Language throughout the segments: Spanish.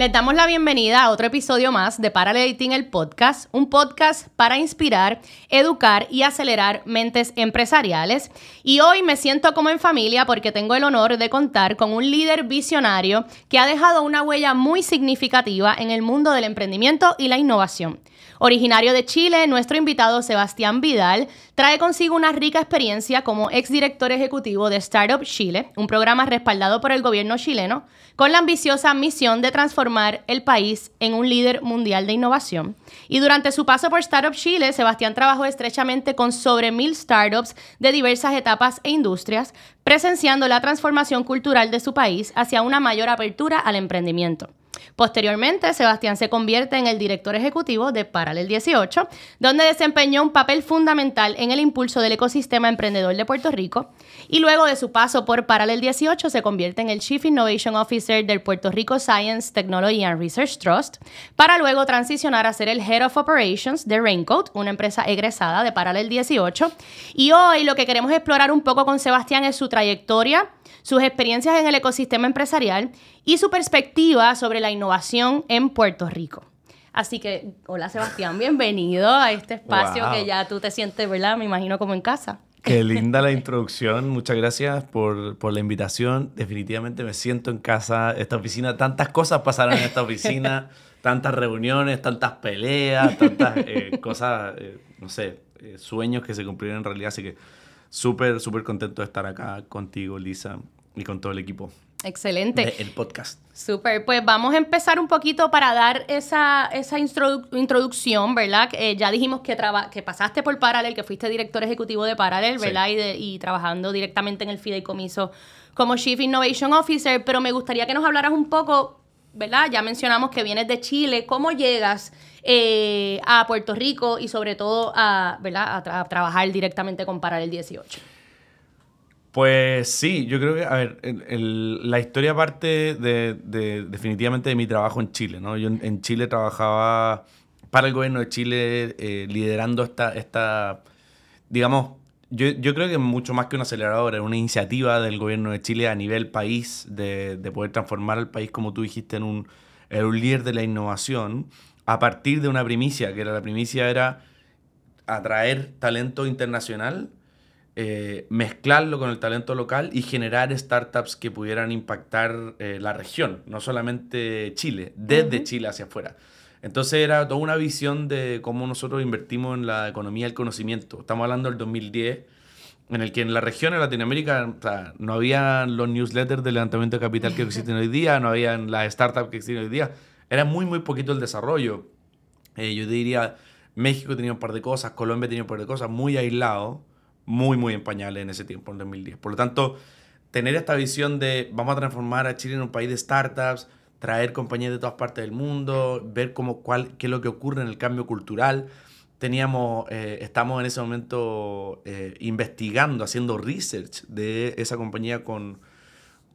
Les damos la bienvenida a otro episodio más de Paraleliting el Podcast, un podcast para inspirar, educar y acelerar mentes empresariales. Y hoy me siento como en familia porque tengo el honor de contar con un líder visionario que ha dejado una huella muy significativa en el mundo del emprendimiento y la innovación. Originario de Chile, nuestro invitado Sebastián Vidal trae consigo una rica experiencia como exdirector ejecutivo de Startup Chile, un programa respaldado por el gobierno chileno, con la ambiciosa misión de transformar el país en un líder mundial de innovación. Y durante su paso por Startup Chile, Sebastián trabajó estrechamente con sobre mil startups de diversas etapas e industrias, presenciando la transformación cultural de su país hacia una mayor apertura al emprendimiento. Posteriormente, Sebastián se convierte en el director ejecutivo de Paralel 18, donde desempeñó un papel fundamental en el impulso del ecosistema emprendedor de Puerto Rico. Y luego de su paso por Paralel 18, se convierte en el Chief Innovation Officer del Puerto Rico Science, Technology and Research Trust, para luego transicionar a ser el Head of Operations de Raincoat, una empresa egresada de Paralel 18. Y hoy lo que queremos explorar un poco con Sebastián es su trayectoria sus experiencias en el ecosistema empresarial y su perspectiva sobre la innovación en Puerto Rico. Así que, hola Sebastián, bienvenido a este espacio que ya tú te sientes, ¿verdad? Me imagino como en casa. Qué linda la introducción, muchas gracias por, por, la invitación. Definitivamente me siento en casa, esta oficina, tantas cosas pasaron en esta oficina, tantas reuniones, tantas peleas, tantas eh, cosas, eh, no sé, eh, sueños que se cumplieron en realidad, así que súper, súper contento de estar acá contigo, Lisa, y con todo el equipo. Excelente. el podcast. Súper, pues vamos a empezar un poquito para dar esa, esa introducción, ¿verdad? Eh, ya dijimos que, que pasaste por Paralel, que fuiste director ejecutivo de Paralel, ¿verdad? Y, y trabajando directamente en el fideicomiso como Chief Innovation Officer, pero me gustaría que nos hablaras un poco ¿verdad? Ya mencionamos que vienes de Chile. ¿Cómo llegas eh, a Puerto Rico y sobre todo a, ¿verdad? A, trabajar directamente con Paralel 18? Pues sí, yo creo que, a ver, la historia parte de, definitivamente de mi trabajo en Chile, ¿no? Yo en, Chile trabajaba para el gobierno de Chile eh, liderando esta, esta, digamos, yo, yo, creo que mucho más que un acelerador, es una iniciativa del gobierno de Chile a nivel país de, de poder transformar al país, como tú dijiste, en un, en un, líder de la innovación a partir de una primicia, que era la primicia era atraer talento internacional, eh, mezclarlo con el talento local y generar startups que pudieran impactar eh, la región, no solamente Chile, desde Chile hacia afuera. Entonces era toda una visión de cómo nosotros invertimos en la economía del conocimiento. Estamos hablando del 2010, en el que en la región de Latinoamérica no había los newsletters de levantamiento de capital que existen hoy día, no había las startups que existen hoy día. Era muy, muy poquito el desarrollo. Eh, yo diría, México tenía un par de cosas, Colombia tenía un par de cosas, muy aislado, muy, muy en en ese tiempo, en 2010. Por lo tanto, tener esta visión de vamos a transformar a Chile en un país de startups, traer compañías de todas partes del mundo, ver cómo, cuál, qué es lo que ocurre en el cambio cultural. Teníamos, eh, estamos en ese momento eh, investigando, haciendo research de esa compañía con,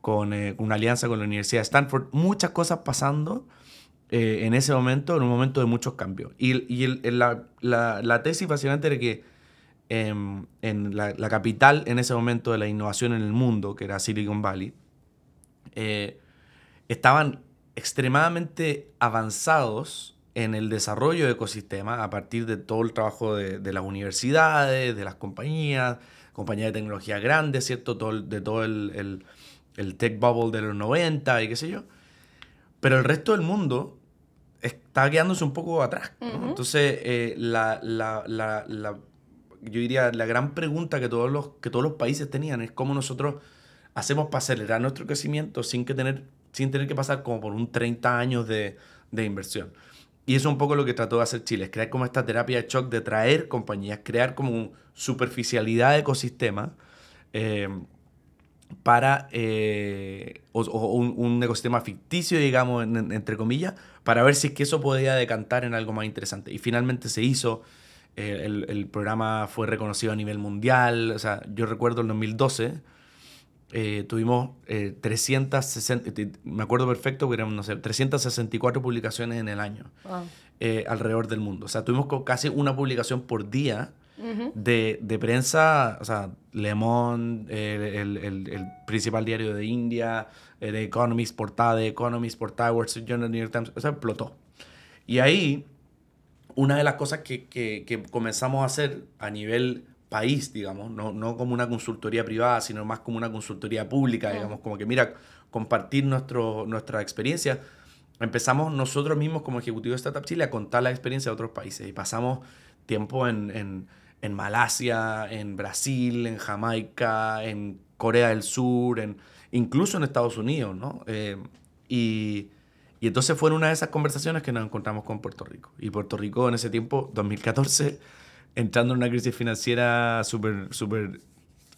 con eh, una alianza con la Universidad de Stanford. Muchas cosas pasando en ese momento, en un momento de muchos cambios. Y, y el, la, la, la, tesis básicamente era que em, en la, la, capital en ese momento de la innovación en el mundo, que era Silicon Valley, estaban extremadamente avanzados en el desarrollo de ecosistemas a partir de todo el trabajo de, las universidades, de las compañías, compañías de tecnología grandes, ¿cierto? Todo de todo el, el, tech bubble de los 90 y qué sé yo. Pero el resto del mundo está quedándose un poco atrás. Entonces, eh, la, la, la, yo diría, la gran pregunta que todos, los, que todos los países tenían es cómo nosotros hacemos para acelerar nuestro crecimiento sin que tener sin tener que pasar como por un 30 años de, de inversión. Y eso es un poco lo que trató de hacer Chile, crear como esta terapia de shock de traer compañías, crear como superficialidad de ecosistema eh, para, eh, o, un, ecosistema ficticio, digamos, entre comillas, para ver si es que eso podía decantar en algo más interesante. Y finalmente se hizo, el, el, programa fue reconocido a nivel mundial, o sea, yo recuerdo el 2012, eh, tuvimos 360, eh, me acuerdo perfecto, que eran, no sé, 364 publicaciones en el año eh, alrededor del mundo. O sea, tuvimos casi una publicación por día de, de, prensa, o sea, Le Monde, el, el, el, principal diario de India, The Economist, portada de Economist, portada de Wall Street Journal, New York Times, o sea, explotó. Y ahí, una de las cosas que, que, que comenzamos a hacer a nivel país, digamos, no, no, como una consultoría privada, sino más como una consultoría pública, digamos, como que mira, compartir nuestro, nuestra experiencia. Empezamos nosotros mismos como ejecutivo de Startup Chile a contar la experiencia de otros países y pasamos tiempo en, en, en Malasia, en Brasil, en Jamaica, en Corea del Sur, en, incluso en Estados Unidos, ¿no? Eh, y, y entonces fue en una de esas conversaciones que nos encontramos con Puerto Rico. Y Puerto Rico en ese tiempo, 2014, entrando en una crisis financiera súper súper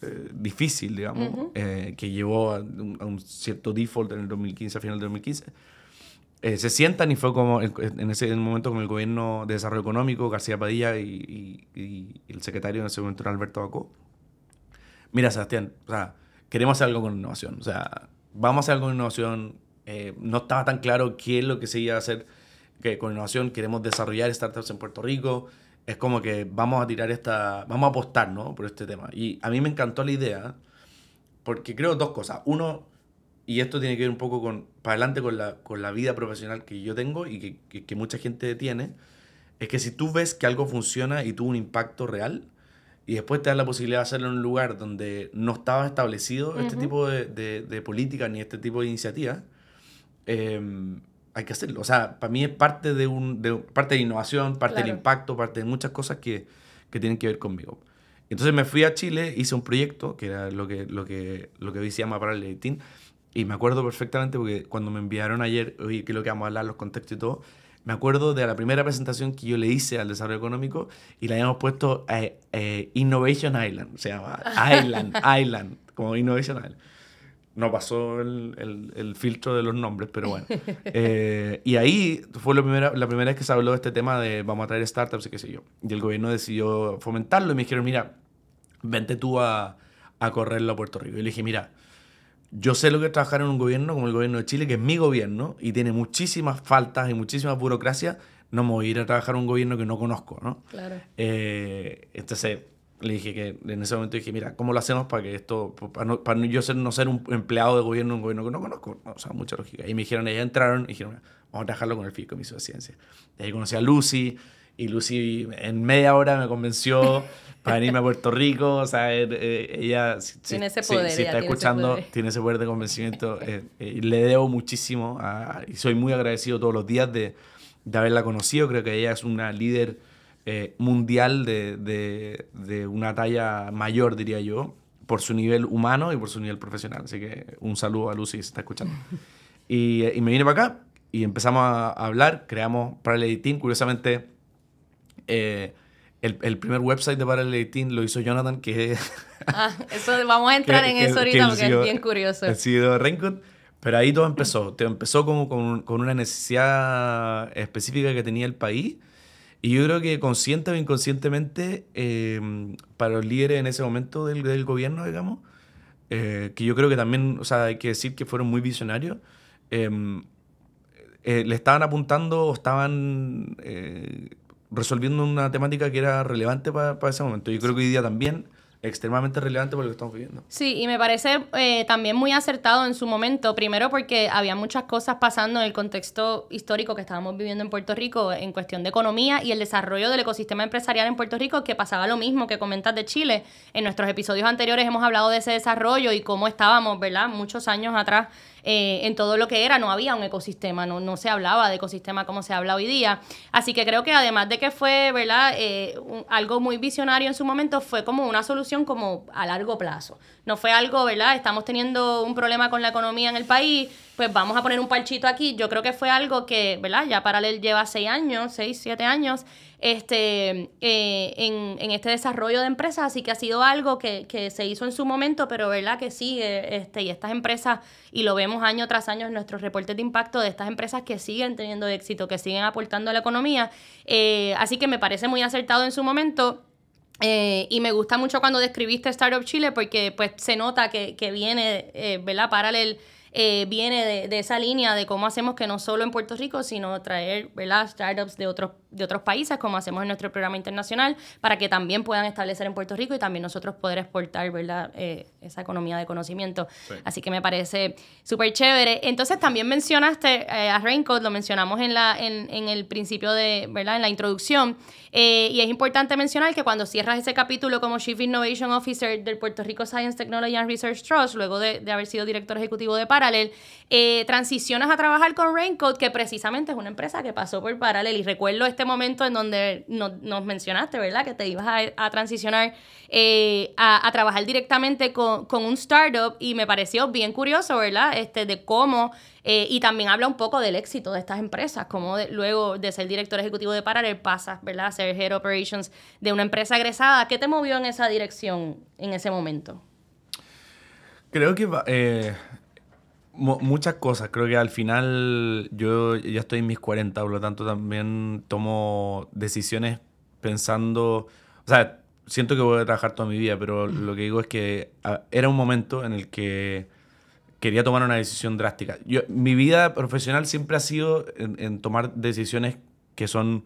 eh, difícil, digamos, eh, que llevó a un, cierto default en el 2015, a final del 2015. Eh, se sientan y fue como en ese momento con el gobierno de desarrollo económico, García Padilla y, y, el secretario en ese momento era Alberto Bacó. Mira, Sebastián, o sea, queremos hacer algo con innovación. O sea, vamos a hacer algo con innovación. No estaba tan claro qué es lo que se iba a hacer que con innovación. Queremos desarrollar startups en Puerto Rico es como que vamos a tirar esta, vamos a apostar, ¿no? Por este tema. Y a mí me encantó la idea, porque creo dos cosas. Uno, y esto tiene que ver un poco con, para adelante con la, con la vida profesional que yo tengo y que, que, mucha gente tiene, es que si tú ves que algo funciona y tuvo un impacto real, y después te da la posibilidad de hacerlo en un lugar donde no estaba establecido este tipo de, de, de políticas ni este tipo de iniciativas, eh, hay que hacerlo. O sea, para mí es parte de, un, de, parte de innovación, parte del impacto, parte de muchas cosas que, que, tienen que ver conmigo. Entonces me fui a Chile, hice un proyecto, que era lo que, lo que, lo que hoy se llama Parallel 18, y me acuerdo perfectamente porque cuando me enviaron ayer, oye, que es lo que vamos a hablar, los contextos y todo, me acuerdo de la primera presentación que yo le hice al desarrollo económico y le habíamos puesto eh, eh, Innovation Island, se llama Island, Island, como Innovation Island no pasó el, el, filtro de los nombres, pero bueno. Eh, y ahí fue la primera, la primera vez que se habló de este tema de vamos a traer startups y qué sé yo. Y el gobierno decidió fomentarlo y me dijeron, mira, vente tú a, a correrlo a Puerto Rico. Y le dije, mira, yo sé lo que es trabajar en un gobierno como el gobierno de Chile, que es mi gobierno, y tiene muchísimas faltas y muchísima burocracia, no me voy a ir a trabajar en un gobierno que no conozco, ¿no? Claro. Eh, entonces le dije que en ese momento dije, mira, ¿cómo lo hacemos para que esto, para, no, para yo ser, no ser un empleado de gobierno, un gobierno que no conozco? o sea, mucha lógica. Y me dijeron, ya entraron y dijeron, vamos a trabajarlo con el fideicomiso de ciencia. Y ahí conocí a Lucy y Lucy en media hora me convenció para venirme a Puerto Rico. O sea, eh, eh, ella, si, tiene ese poder, si, está escuchando, tiene ese poder de convencimiento. Eh, y le debo muchísimo y soy muy agradecido todos los días de, de haberla conocido. Creo que ella es una líder eh, mundial de, de, una talla mayor, diría yo, por su nivel humano y por su nivel profesional. Así que un saludo a Lucy si se está escuchando. Y, y me vine para acá y empezamos a hablar, creamos Parallel 18. Curiosamente, eh, el, el, primer website de Parallel 18 lo hizo Jonathan, que Ah, eso, vamos a entrar en eso ahorita porque es bien curioso. Ha sido Raincoat. Pero ahí todo empezó. Todo empezó como con, con, una necesidad específica que tenía el país y yo creo que consciente o inconscientemente, eh, para los líderes en ese momento del, del gobierno, digamos, eh, que yo creo que también, o sea, hay que decir que fueron muy visionarios, eh, le estaban apuntando o estaban resolviendo una temática que era relevante para, para ese momento. Yo creo que hoy día también extremadamente relevante por lo que estamos viviendo. Sí, y me parece eh, también muy acertado en su momento, primero porque había muchas cosas pasando en el contexto histórico que estábamos viviendo en Puerto Rico en cuestión de economía y el desarrollo del ecosistema empresarial en Puerto Rico, que pasaba lo mismo que comentas de Chile. En nuestros episodios anteriores hemos hablado de ese desarrollo y cómo estábamos, ¿verdad? Muchos años atrás eh, en todo lo que era, no había un ecosistema, no, no se hablaba de ecosistema como se habla hoy día. Así que creo que además de que fue, ¿verdad? Eh, algo muy visionario en su momento, fue como una solución como a largo plazo. No fue algo, ¿verdad? Estamos teniendo un problema con la economía en el país, pues vamos a poner un parchito aquí. Yo creo que fue algo que, ¿verdad? Ya Paralel lleva seis años, seis, siete años, este, eh, en, en, este desarrollo de empresas, así que ha sido algo que, que, se hizo en su momento, pero verdad que sigue, este, y estas empresas, y lo vemos año tras año en nuestros reportes de impacto de estas empresas que siguen teniendo éxito, que siguen aportando a la economía, eh, así que me parece muy acertado en su momento. Eh, y me gusta mucho cuando describiste Startup Chile porque pues se nota que, que viene, ¿verdad? Paralel eh, viene de, de, esa línea de cómo hacemos que no solo en Puerto Rico, sino traer ¿verdad? startups de otros, de otros países, como hacemos en nuestro programa internacional, para que también puedan establecer en Puerto Rico y también nosotros poder exportar ¿verdad? Eh, esa economía de conocimiento. Así que me parece súper chévere. Entonces también mencionaste eh, a Raincoat, lo mencionamos en, la, en, en, el principio de, ¿verdad? En la introducción. y es importante mencionar que cuando cierras ese capítulo como Chief Innovation Officer del Puerto Rico Science Technology and Research Trust, luego de, de haber sido director ejecutivo de Parallel, eh, transicionas a trabajar con Raincoat, que precisamente es una empresa que pasó por Parallel. Y recuerdo este momento en donde nos mencionaste, ¿verdad? Que te ibas a, transicionar eh, a, trabajar directamente con, con, un startup y me pareció bien curioso, ¿verdad? Este, de cómo, eh, y también habla un poco del éxito de estas empresas, cómo luego de ser director ejecutivo de Parallel pasas, ¿verdad? A ser Head Operations de una empresa agresada. ¿Qué te movió en esa dirección en ese momento? Creo que eh, muchas cosas. Creo que al final yo ya estoy en mis 40, por lo tanto también tomo decisiones pensando, o sea, siento que voy a trabajar toda mi vida, pero lo que digo es que era un momento en el que quería tomar una decisión drástica. Yo, mi vida profesional siempre ha sido en, tomar decisiones que son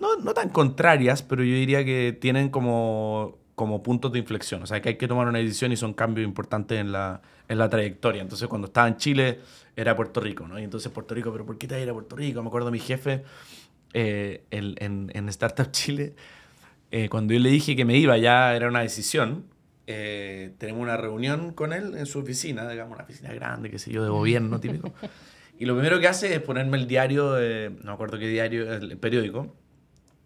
no, no, tan contrarias, pero yo diría que tienen como como puntos de inflexión. O sea, que hay que tomar una decisión y son cambios importantes en la, en la trayectoria. Entonces, cuando estaba en Chile, era Puerto Rico, ¿no? Y entonces, Puerto Rico, ¿pero por qué te vas a ir a Puerto Rico? Me acuerdo mi jefe eh, en, en, Startup Chile, eh, cuando yo le dije que me iba, ya era una decisión. Eh, tenemos una reunión con él en su oficina, digamos, una oficina grande, qué sé yo, de gobierno típico. Y lo primero que hace es ponerme el diario, no me acuerdo qué diario, el periódico,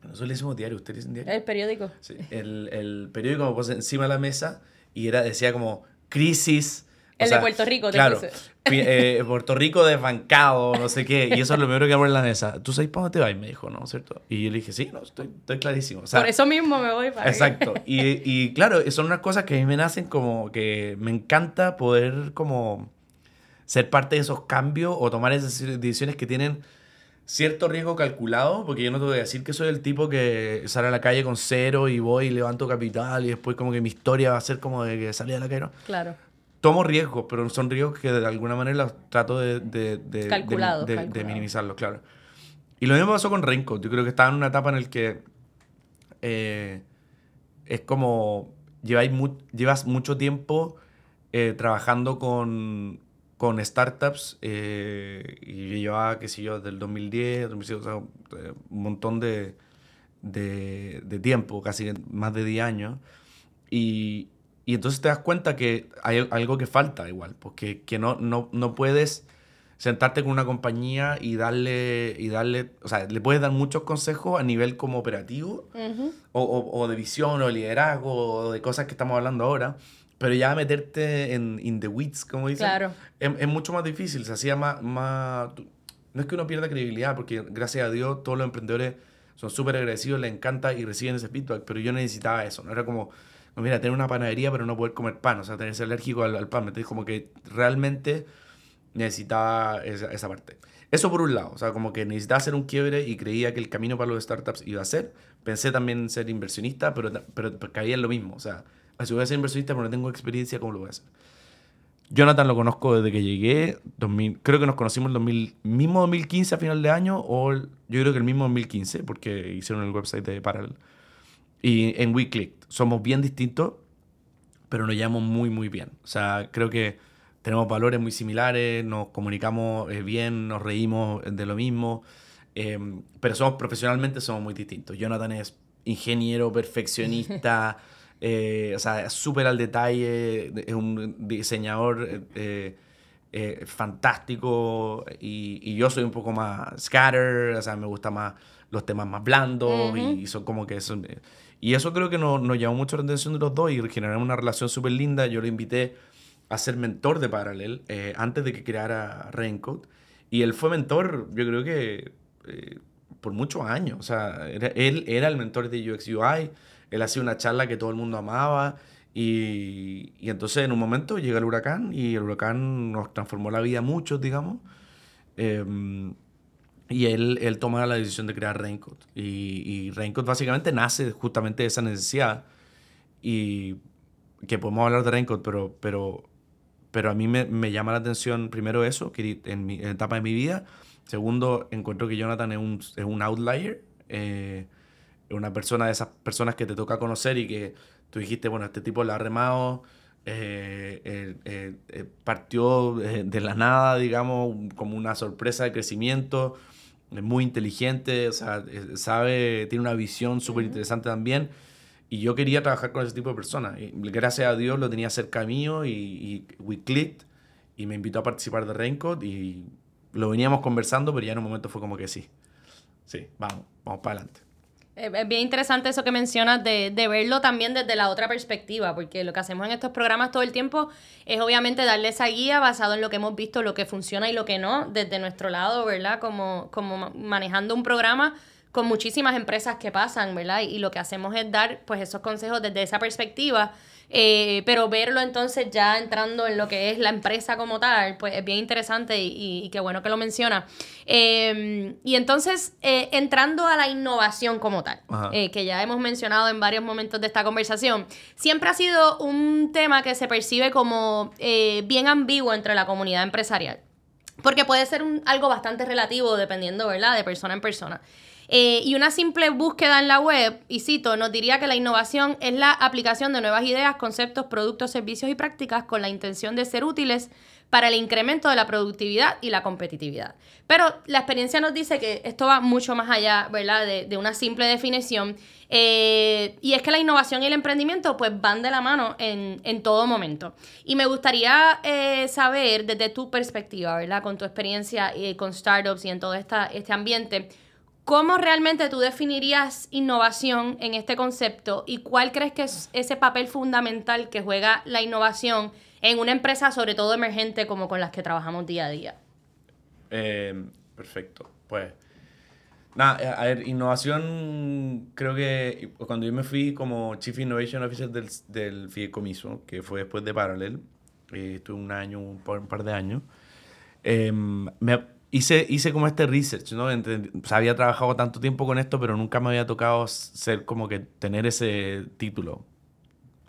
nosotros le decimos diario, ¿ustedes dicen diario? El periódico. Sí, el, el periódico me puse encima de la mesa y era, decía como crisis. El de Puerto Rico, te claro, eh, Puerto Rico desbancado, no sé qué. Y eso es lo primero que abro en la mesa. ¿Tú sabes para dónde te vas? me dijo, ¿no? ¿Cierto? Y yo le dije, sí, no, estoy, estoy clarísimo. Por eso mismo me voy para Exacto. Y, y claro, son unas cosas que a mí me nacen como que me encanta poder como ser parte de esos cambios o tomar esas decisiones que tienen cierto riesgo calculado, porque yo no te voy a decir que soy el tipo que sale a la calle con cero y voy y levanto capital y después como que mi historia va a ser como de que salí a la calle. Claro. Tomo riesgos, pero son riesgos que de alguna manera los trato de, de, de, minimizarlos, claro. Y lo mismo pasó con Renko. Yo creo que estaba en una etapa en la que eh, es como lleváis llevas mucho tiempo eh, trabajando con, con startups eh, y llevaba, qué sé yo, del 2010, 2006, o sea, eh, un montón de, de, de, tiempo, casi más de 10 años. Y, y, entonces te das cuenta que hay algo que falta igual, porque que no, no, no puedes sentarte con una compañía y darle, y darle, o sea, le puedes dar muchos consejos a nivel como operativo o, o, o, de visión o de liderazgo o de cosas que estamos hablando ahora, pero ya meterte en in the weeds, como dicen, claro. es, mucho más difícil. Se hacía más, más... No es que uno pierda credibilidad, porque gracias a Dios todos los emprendedores son súper agradecidos, les encanta y reciben ese feedback, pero yo necesitaba eso. No era como, mira, tener una panadería pero no poder comer pan, o sea, tenerse alérgico al, al pan. Entonces, como que realmente necesitaba esa, esa, parte. Eso por un lado, o sea, como que necesitaba hacer un quiebre y creía que el camino para los startups iba a ser. Pensé también en ser inversionista, pero, pero caía en lo mismo, o sea si voy a ser inversionista, pero no tengo experiencia, ¿cómo lo voy a hacer? Jonathan lo conozco desde que llegué, 2000, creo que nos conocimos el 2000, mismo 2015 a final de año, o yo creo que el mismo 2015, porque hicieron el website de Parallel. Y en WeClick, somos bien distintos, pero nos llevamos muy, muy bien. O sea, creo que tenemos valores muy similares, nos comunicamos eh, bien, nos reímos de lo mismo, em, pero somos profesionalmente somos muy distintos. Jonathan es ingeniero, perfeccionista. Eh, o sea, súper al detalle, es un diseñador eh, eh, fantástico y, y, yo soy un poco más scatter, o sea, me gustan más los temas más blandos y, son como que son... Y eso creo que nos, nos llamó mucho la atención de los dos y generamos una relación súper linda. Yo lo invité a ser mentor de Parallel antes de que creara Raincoat. Y él fue mentor, yo creo que por muchos años. O sea, él era el mentor de UX UI él hacía una charla que todo el mundo amaba y, y, entonces en un momento llega el huracán y el huracán nos transformó la vida mucho, digamos. Em, y él, él toma la decisión de crear Raincoat. Y, y Raincoat básicamente nace justamente de esa necesidad. Y que podemos hablar de Raincoat, pero, pero, pero a mí me, me, llama la atención primero eso, que en mi etapa de mi vida. Segundo, encuentro que Jonathan es un, es un outlier, eh, una persona de esas personas que te toca conocer y que tú dijiste, bueno, este tipo la ha remado, eh, eh, partió de la nada, digamos, como una sorpresa de crecimiento, es muy inteligente, o sea, sabe, tiene una visión súper interesante también. Y yo quería trabajar con ese tipo de personas. Y gracias a Dios lo tenía cerca mío y, y we clicked y me invitó a participar de Raincoat y lo veníamos conversando, pero ya en un momento fue como que sí. Sí, vamos, vamos para adelante. Es bien interesante eso que mencionas de, de, verlo también desde la otra perspectiva, porque lo que hacemos en estos programas todo el tiempo es obviamente darle esa guía basado en lo que hemos visto, lo que funciona y lo que no, desde nuestro lado, ¿verdad? Como, como manejando un programa con muchísimas empresas que pasan, ¿verdad? Y, lo que hacemos es dar pues esos consejos desde esa perspectiva, eh, pero verlo entonces ya entrando en lo que es la empresa como tal, pues es bien interesante y, qué bueno que lo menciona. Em, y entonces, eh, entrando a la innovación como tal, eh, que ya hemos mencionado en varios momentos de esta conversación, siempre ha sido un tema que se percibe como bien ambiguo entre la comunidad empresarial. Porque puede ser un, algo bastante relativo dependiendo, ¿verdad?, de persona en persona. Eh, y una simple búsqueda en la web, y cito, nos diría que la innovación es la aplicación de nuevas ideas, conceptos, productos, servicios y prácticas con la intención de ser útiles para el incremento de la productividad y la competitividad. Pero la experiencia nos dice que esto va mucho más allá, ¿verdad?, de, una simple definición. Eh, y es que la innovación y el emprendimiento pues van de la mano en, todo momento. Y me gustaría eh, saber desde tu perspectiva, ¿verdad?, con tu experiencia con startups y en todo esta, este ambiente, ¿Cómo realmente tú definirías innovación en este concepto y cuál crees que es ese papel fundamental que juega la innovación en una empresa, sobre todo emergente, como con las que trabajamos día a día? Eh, perfecto. Pues, nada, a ver, innovación, creo que cuando yo me fui como Chief Innovation Officer del, del Fideicomiso, que fue después de Parallel, eh, estuve un año, un par, de años, eh, me hice, hice como este research, ¿no? había trabajado tanto tiempo con esto, pero nunca me había tocado ser como que tener ese título.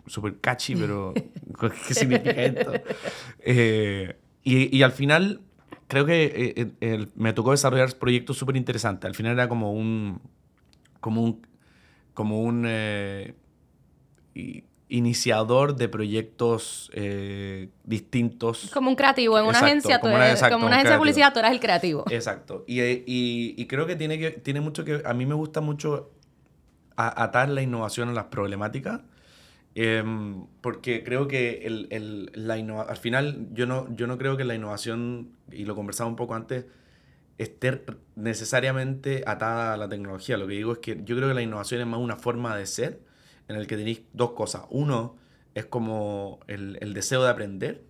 Súper catchy, pero ¿qué significa esto? Eh, y, y, al final, creo que eh, eh, me tocó desarrollar proyectos súper interesantes. Al final era como un... Como un... Como un iniciador de proyectos eh, distintos. Como un creativo, en una agencia, como una, como una agencia de publicidad, tú eres el creativo. Exacto. Y, y, y, creo que tiene, que tiene mucho que... A mí me gusta mucho atar la innovación a las problemáticas, em, porque creo que el, el, la al final yo no, yo no creo que la innovación, y lo conversaba un poco antes, esté necesariamente atada a la tecnología. Lo que digo es que yo creo que la innovación es más una forma de ser en el que tenéis dos cosas. Uno es como el, el, deseo de aprender,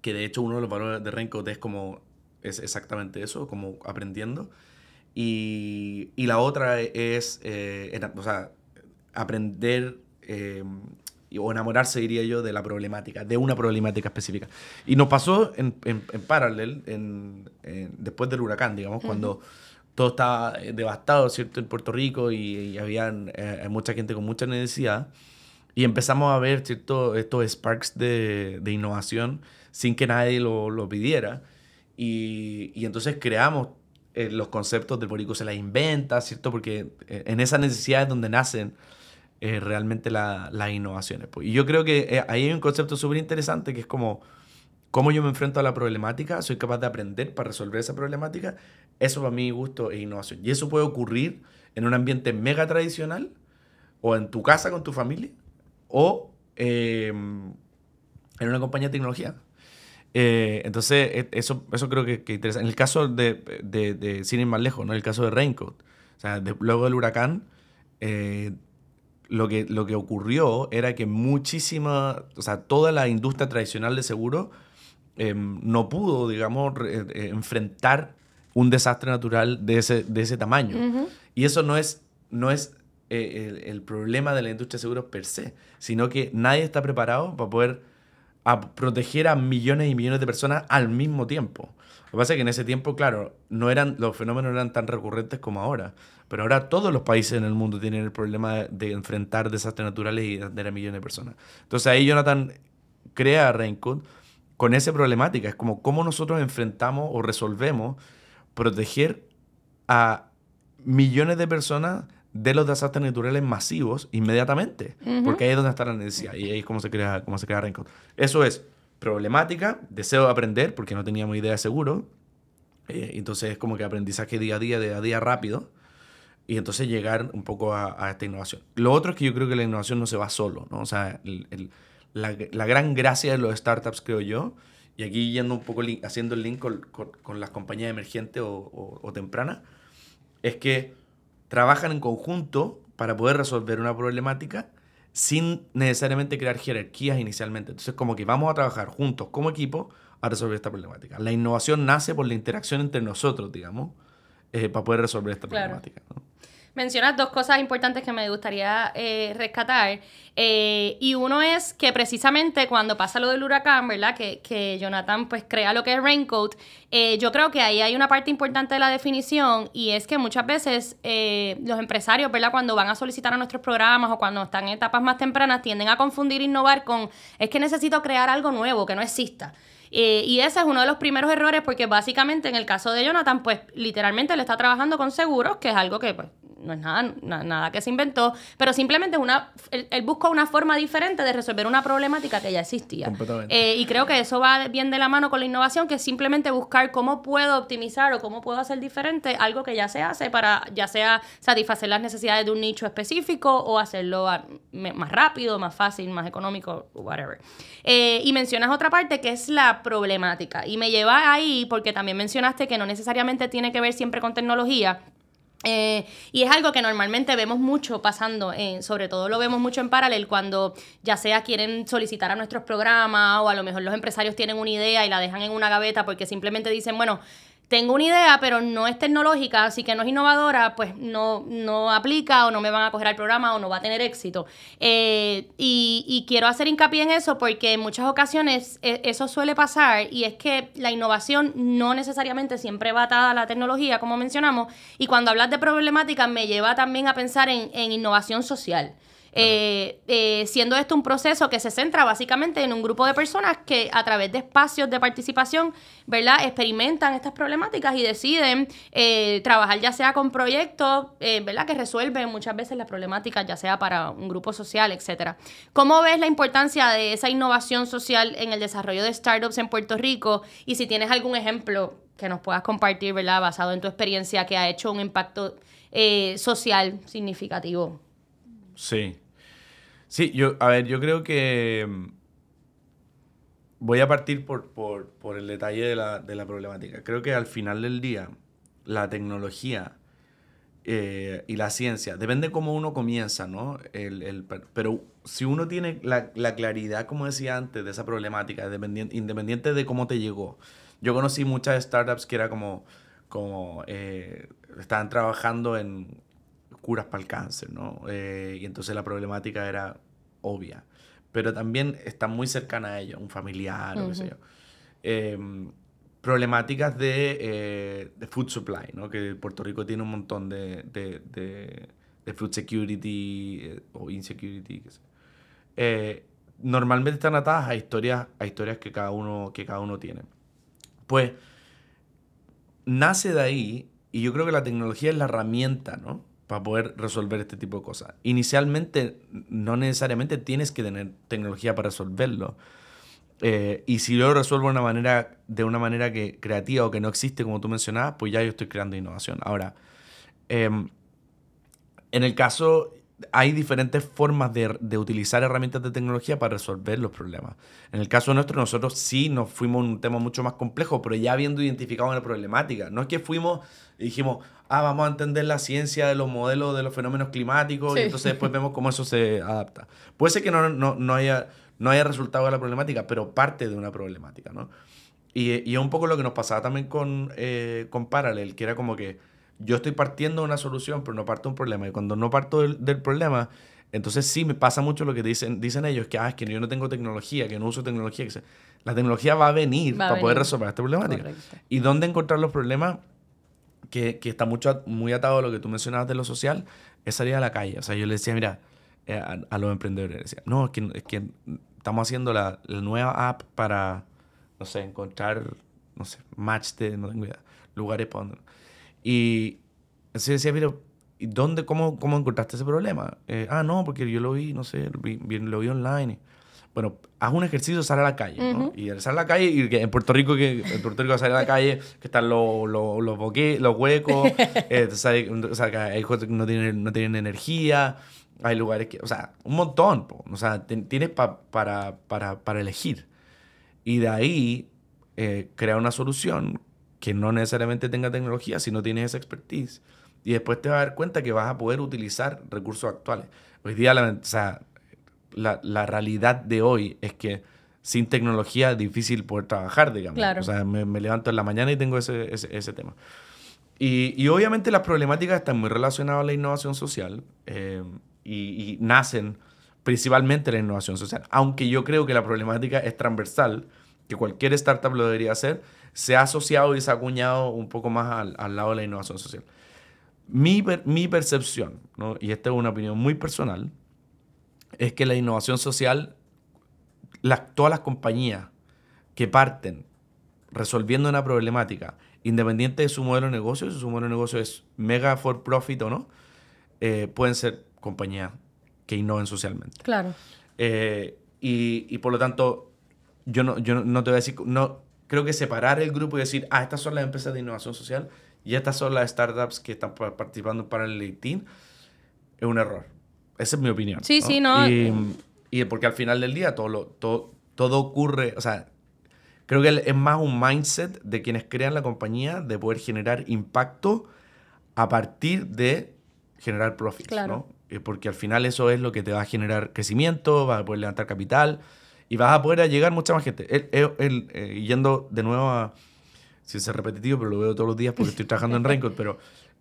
que de hecho uno de los valores de Raincoat es como, es exactamente eso, como aprendiendo. Y, y la otra es, eh, o sea, aprender eh, o enamorarse, diría yo, de la problemática, de una problemática específica. Y nos pasó en, en, en paralel, en, después del huracán, digamos, cuando todo estaba eh, devastado, ¿cierto? En Puerto Rico y, había eh, mucha gente con mucha necesidad. Y empezamos a ver, ¿cierto? Estos sparks de, de innovación sin que nadie lo, lo pidiera. Y, y, entonces creamos eh, los conceptos del Borico se la inventa, ¿cierto? Porque en esas necesidades donde nacen realmente las la innovaciones. Pues. Y yo creo que ahí hay un concepto súper interesante que es como cómo yo me enfrento a la problemática, soy capaz de aprender para resolver esa problemática, eso para mí gusto e innovación. Y eso puede ocurrir en un ambiente mega tradicional, o en tu casa con tu familia, o em, en una compañía de tecnología. Eh, entonces, e, eso, eso creo que, que interesa. En el caso de, de, de, sin más lejos, ¿no? el caso de Raincoat, o sea, luego del huracán, eh, lo, que, lo que ocurrió era que muchísima, o sea, toda la industria tradicional de seguro Em, no pudo, digamos, eh, enfrentar un desastre natural de ese, de ese tamaño. Y eso no es, no es eh, el, problema de la industria de seguros per se, sino que nadie está preparado para poder proteger a millones y millones de personas al mismo tiempo. Lo que pasa es que en ese tiempo, claro, no eran, los fenómenos eran tan recurrentes como ahora. Pero ahora todos los países en el mundo tienen el problema de, enfrentar desastres naturales y de a millones de personas. Entonces ahí Jonathan crea Raincoat con esa problemática. Es como cómo nosotros enfrentamos o resolvemos proteger a millones de personas de los desastres naturales masivos inmediatamente, porque ahí es donde está la necesidad y ahí es como se crea, cómo se crea Raincoat. Eso es problemática, deseo de aprender, porque no teníamos idea seguro, eh, entonces es como que aprendizaje día a día, día a día rápido, y entonces llegar un poco a, esta innovación. Lo otro es que yo creo que la innovación no se va solo, ¿no? O sea, la, la, gran gracia de los startups, creo yo, y aquí yendo un poco, haciendo el link con, con, las compañías emergentes o, o, o tempranas, es que trabajan en conjunto para poder resolver una problemática sin necesariamente crear jerarquías inicialmente. Entonces, como que vamos a trabajar juntos como equipo a resolver esta problemática. La innovación nace por la interacción entre nosotros, digamos, eh, para poder resolver esta problemática mencionas dos cosas importantes que me gustaría eh, rescatar. Eh, y uno es que precisamente cuando pasa lo del huracán, ¿verdad? Que, que Jonathan pues crea lo que es Raincoat, eh, yo creo que ahí hay una parte importante de la definición y es que muchas veces los empresarios, ¿verdad? Cuando van a solicitar a nuestros programas o cuando están en etapas más tempranas, tienden a confundir innovar con, es que necesito crear algo nuevo que no exista. y ese es uno de los primeros errores porque básicamente en el caso de Jonathan, pues literalmente le está trabajando con seguros, que es algo que pues no es nada, nada que se inventó, pero simplemente es una, él, buscó una forma diferente de resolver una problemática que ya existía. Eh, y creo que eso va bien de la mano con la innovación, que es simplemente buscar cómo puedo optimizar o cómo puedo hacer diferente algo que ya se hace para ya sea satisfacer las necesidades de un nicho específico o hacerlo más rápido, más fácil, más económico, whatever. Eh, y mencionas otra parte que es la problemática. Y me lleva ahí porque también mencionaste que no necesariamente tiene que ver siempre con tecnología eh, y es algo que normalmente vemos mucho pasando, eh, sobre todo lo vemos mucho en paralel cuando ya sea quieren solicitar a nuestros programas o a lo mejor los empresarios tienen una idea y la dejan en una gaveta porque simplemente dicen, bueno, tengo una idea, pero no es tecnológica, así que no es innovadora, pues no, no aplica o no me van a coger al programa o no va a tener éxito. Eh, y, quiero hacer hincapié en eso porque en muchas ocasiones e, eso suele pasar y es que la innovación no necesariamente siempre va atada a la tecnología, como mencionamos, y cuando hablas de problemática me lleva también a pensar en, en innovación social. Eh, eh, siendo esto un proceso que se centra básicamente en un grupo de personas que a través de espacios de participación, ¿verdad? Experimentan estas problemáticas y deciden eh, trabajar ya sea con proyectos, ¿verdad? Que resuelven muchas veces las problemáticas, ya sea para un grupo social, etcétera. ¿Cómo ves la importancia de esa innovación social en el desarrollo de startups en Puerto Rico? Y si tienes algún ejemplo que nos puedas compartir, ¿verdad? Basado en tu experiencia que ha hecho un impacto social significativo. Sí. Sí, yo, a ver, yo creo que mm, voy a partir por, el detalle de la, problemática. Creo que al final del día, la tecnología eh, y la ciencia, depende cómo uno comienza, ¿no? El, pero si uno tiene la, claridad, como decía antes, de esa problemática, independiente, independiente de cómo te llegó. Yo conocí muchas startups que era como, como eh, estaban trabajando en curas para el cáncer, ¿no? Eh, y entonces la problemática era obvia, pero también está muy cercana a ello, un familiar o qué sé yo. Em, problemáticas de, eh, de, food supply, ¿no? Que Puerto Rico tiene un montón de, de, de, food security eh, o insecurity. Eh, normalmente están atadas a historias, a historias que cada uno, que cada uno tiene. Pues nace de ahí, y yo creo que la tecnología es la herramienta, ¿no? Para poder resolver este tipo de cosas. Inicialmente, no necesariamente tienes que tener tecnología para resolverlo. Eh, y si yo lo resuelvo de una manera, de una manera que, creativa o que no existe, como tú mencionabas, pues ya yo estoy creando innovación. Ahora, em, en el caso, hay diferentes formas de, de, utilizar herramientas de tecnología para resolver los problemas. En el caso nuestro, nosotros sí nos fuimos a un tema mucho más complejo, pero ya habiendo identificado una problemática. No es que fuimos y dijimos, ah, vamos a entender la ciencia de los modelos de los fenómenos climáticos y entonces después vemos cómo eso se adapta. Puede ser que no, no, no, haya, no haya resultado de la problemática, pero parte de una problemática, ¿no? Y, y es un poco lo que nos pasaba también con, eh, con Parallel, que era como que yo estoy partiendo de una solución, pero no parto de un problema. Y cuando no parto del, del, problema, entonces sí me pasa mucho lo que dicen, dicen ellos, que, ah, es que yo no tengo tecnología, que no uso tecnología. Que la tecnología va a venir para poder resolver esta problemática. ¿Y dónde encontrar los problemas? Que, que, está mucho, muy atado a lo que tú mencionabas de lo social, es salir a la calle. O sea, yo le decía, mira, eh, a, los emprendedores, decía, no, es que, es que estamos haciendo la, la nueva app para, no sé, encontrar, no sé, match de, no tengo idea, lugares para donde. Y se decía, pero, ¿y dónde, cómo, cómo encontraste ese problema? Eh, ah, no, porque yo lo vi, no sé, lo vi, lo vi online. Bueno, haz un ejercicio, sal a la calle, ¿no? Y al salir a la calle, y en Puerto Rico, que en Puerto Rico salir a la calle, que están los, los, los, los huecos, eh, o sea, que hay cosas que no tienen, no tienen energía, hay lugares que, o sea, un montón, o sea, tienes para, para, para elegir. Y de ahí eh, crear una solución que no necesariamente tenga tecnología si no tienes esa expertise. Y después te vas a dar cuenta que vas a poder utilizar recursos actuales. Hoy día, la, o sea, la, la, realidad de hoy es que sin tecnología es difícil poder trabajar, digamos. O sea, me, me, levanto en la mañana y tengo ese, ese, ese tema. Y, y, obviamente las problemáticas están muy relacionadas a la innovación social eh, y, y, nacen principalmente la innovación social. Aunque yo creo que la problemática es transversal, que cualquier startup lo debería hacer, se ha asociado y se ha acuñado un poco más al, al lado de la innovación social. Mi, mi percepción, ¿no? y esta es una opinión muy personal, es que la innovación social, las, todas las compañías que parten resolviendo una problemática, independiente de su modelo de negocio, si su modelo de negocio es mega for profit o no, eh, pueden ser compañías que innoven socialmente. Claro. Eh, y, y, por lo tanto, yo no, yo no te voy a decir, no, creo que separar el grupo y decir, ah, estas son las empresas de innovación social y estas son las startups que están participando para el LinkedIn, es un error. Esa es mi opinión. Sí, sí, no. Y, y, porque al final del día todo, lo, todo, todo ocurre, o sea, creo que es más un mindset de quienes crean la compañía de poder generar impacto a partir de generar profits, claro. ¿no? Eh, porque al final eso es lo que te va a generar crecimiento, va a poder levantar capital y vas a poder llegar mucha más gente. Él, eh, yendo de nuevo a, si es repetitivo, pero lo veo todos los días porque estoy trabajando en Raincoat, pero,